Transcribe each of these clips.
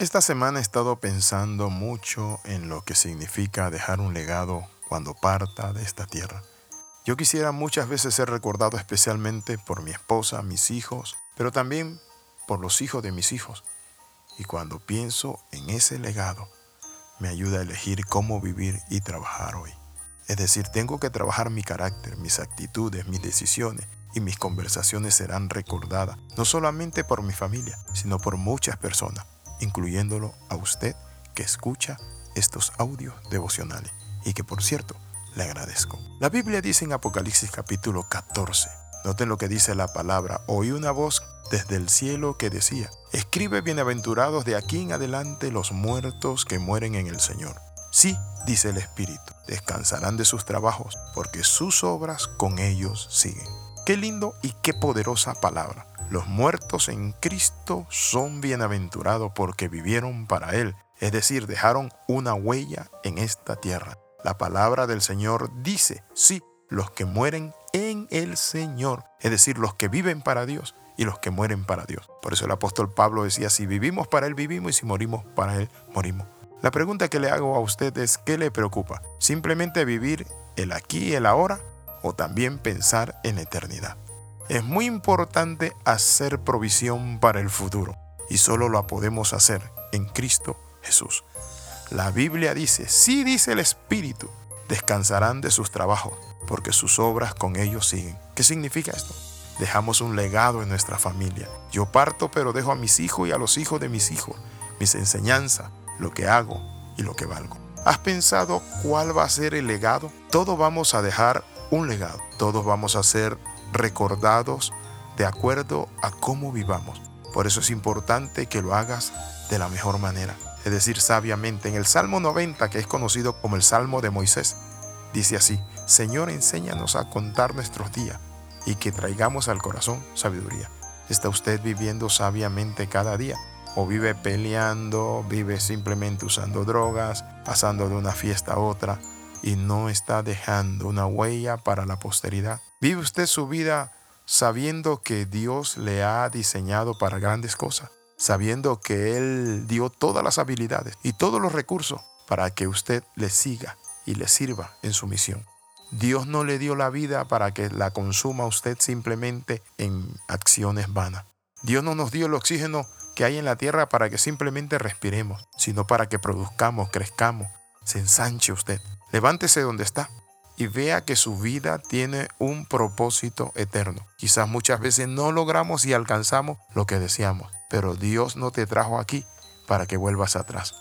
Esta semana he estado pensando mucho en lo que significa dejar un legado cuando parta de esta tierra. Yo quisiera muchas veces ser recordado especialmente por mi esposa, mis hijos, pero también por los hijos de mis hijos. Y cuando pienso en ese legado, me ayuda a elegir cómo vivir y trabajar hoy. Es decir, tengo que trabajar mi carácter, mis actitudes, mis decisiones y mis conversaciones serán recordadas, no solamente por mi familia, sino por muchas personas incluyéndolo a usted que escucha estos audios devocionales y que por cierto le agradezco. La Biblia dice en Apocalipsis capítulo 14, noten lo que dice la palabra, oí una voz desde el cielo que decía, escribe bienaventurados de aquí en adelante los muertos que mueren en el Señor. Sí, dice el Espíritu, descansarán de sus trabajos, porque sus obras con ellos siguen. Qué lindo y qué poderosa palabra. Los muertos en Cristo son bienaventurados porque vivieron para Él, es decir, dejaron una huella en esta tierra. La palabra del Señor dice, sí, los que mueren en el Señor, es decir, los que viven para Dios y los que mueren para Dios. Por eso el apóstol Pablo decía, si vivimos para Él, vivimos y si morimos para Él, morimos. La pregunta que le hago a usted es, ¿qué le preocupa? ¿Simplemente vivir el aquí y el ahora o también pensar en la eternidad? Es muy importante hacer provisión para el futuro y solo lo podemos hacer en Cristo Jesús. La Biblia dice, sí dice el Espíritu, descansarán de sus trabajos porque sus obras con ellos siguen. ¿Qué significa esto? Dejamos un legado en nuestra familia. Yo parto pero dejo a mis hijos y a los hijos de mis hijos mis enseñanzas, lo que hago y lo que valgo. ¿Has pensado cuál va a ser el legado? Todos vamos a dejar un legado. Todos vamos a ser recordados de acuerdo a cómo vivamos. Por eso es importante que lo hagas de la mejor manera, es decir, sabiamente. En el Salmo 90, que es conocido como el Salmo de Moisés, dice así, Señor, enséñanos a contar nuestros días y que traigamos al corazón sabiduría. ¿Está usted viviendo sabiamente cada día? ¿O vive peleando, vive simplemente usando drogas, pasando de una fiesta a otra y no está dejando una huella para la posteridad? ¿Vive usted su vida sabiendo que Dios le ha diseñado para grandes cosas? Sabiendo que Él dio todas las habilidades y todos los recursos para que usted le siga y le sirva en su misión. Dios no le dio la vida para que la consuma usted simplemente en acciones vanas. Dios no nos dio el oxígeno que hay en la tierra para que simplemente respiremos, sino para que produzcamos, crezcamos, se ensanche usted. Levántese donde está y vea que su vida tiene un propósito eterno. Quizás muchas veces no logramos y alcanzamos lo que deseamos, pero Dios no te trajo aquí para que vuelvas atrás,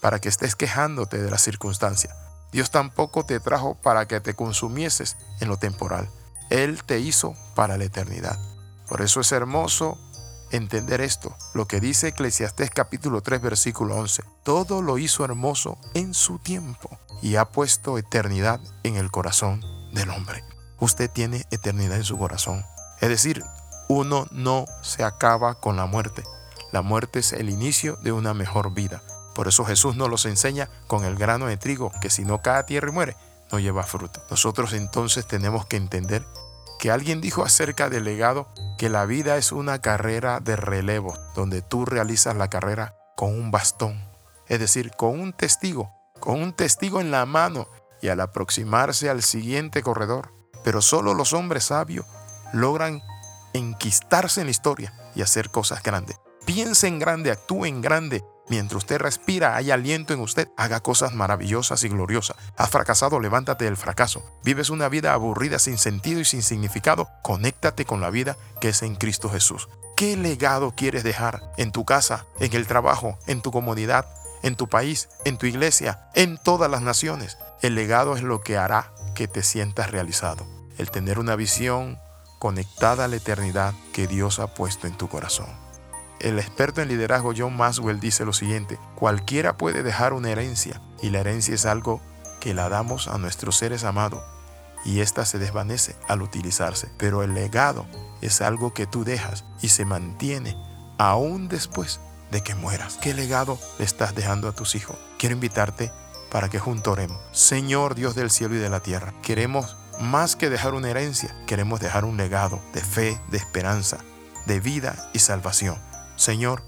para que estés quejándote de la circunstancia. Dios tampoco te trajo para que te consumieses en lo temporal. Él te hizo para la eternidad. Por eso es hermoso entender esto, lo que dice Eclesiastés capítulo 3 versículo 11. Todo lo hizo hermoso en su tiempo y ha puesto eternidad en el corazón del hombre. Usted tiene eternidad en su corazón. Es decir, uno no se acaba con la muerte. La muerte es el inicio de una mejor vida. Por eso Jesús nos los enseña con el grano de trigo, que si no cae a tierra y muere, no lleva fruto. Nosotros entonces tenemos que entender que alguien dijo acerca del legado que la vida es una carrera de relevo, donde tú realizas la carrera con un bastón, es decir, con un testigo con un testigo en la mano y al aproximarse al siguiente corredor. Pero solo los hombres sabios logran enquistarse en la historia y hacer cosas grandes. Piense en grande, actúe en grande. Mientras usted respira, hay aliento en usted. Haga cosas maravillosas y gloriosas. Has fracasado, levántate del fracaso. Vives una vida aburrida, sin sentido y sin significado. Conéctate con la vida que es en Cristo Jesús. ¿Qué legado quieres dejar en tu casa, en el trabajo, en tu comunidad, en tu país, en tu iglesia, en todas las naciones. El legado es lo que hará que te sientas realizado. El tener una visión conectada a la eternidad que Dios ha puesto en tu corazón. El experto en liderazgo John Maswell dice lo siguiente, cualquiera puede dejar una herencia y la herencia es algo que la damos a nuestros seres amados y ésta se desvanece al utilizarse, pero el legado es algo que tú dejas y se mantiene aún después de que mueras. ¿Qué legado le estás dejando a tus hijos? Quiero invitarte para que juntos oremos. Señor Dios del cielo y de la tierra, queremos más que dejar una herencia, queremos dejar un legado de fe, de esperanza, de vida y salvación. Señor,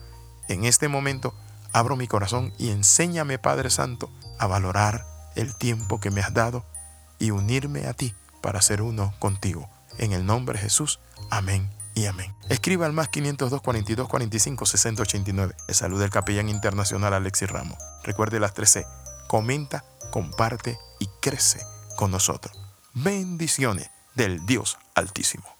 en este momento abro mi corazón y enséñame, Padre Santo, a valorar el tiempo que me has dado y unirme a ti para ser uno contigo. En el nombre de Jesús, amén y amén. Escriba al más 502 42 45 60 89. Le saluda el capellán internacional Alexis Ramos. Recuerde las 13. Comenta, comparte y crece con nosotros. Bendiciones del Dios Altísimo.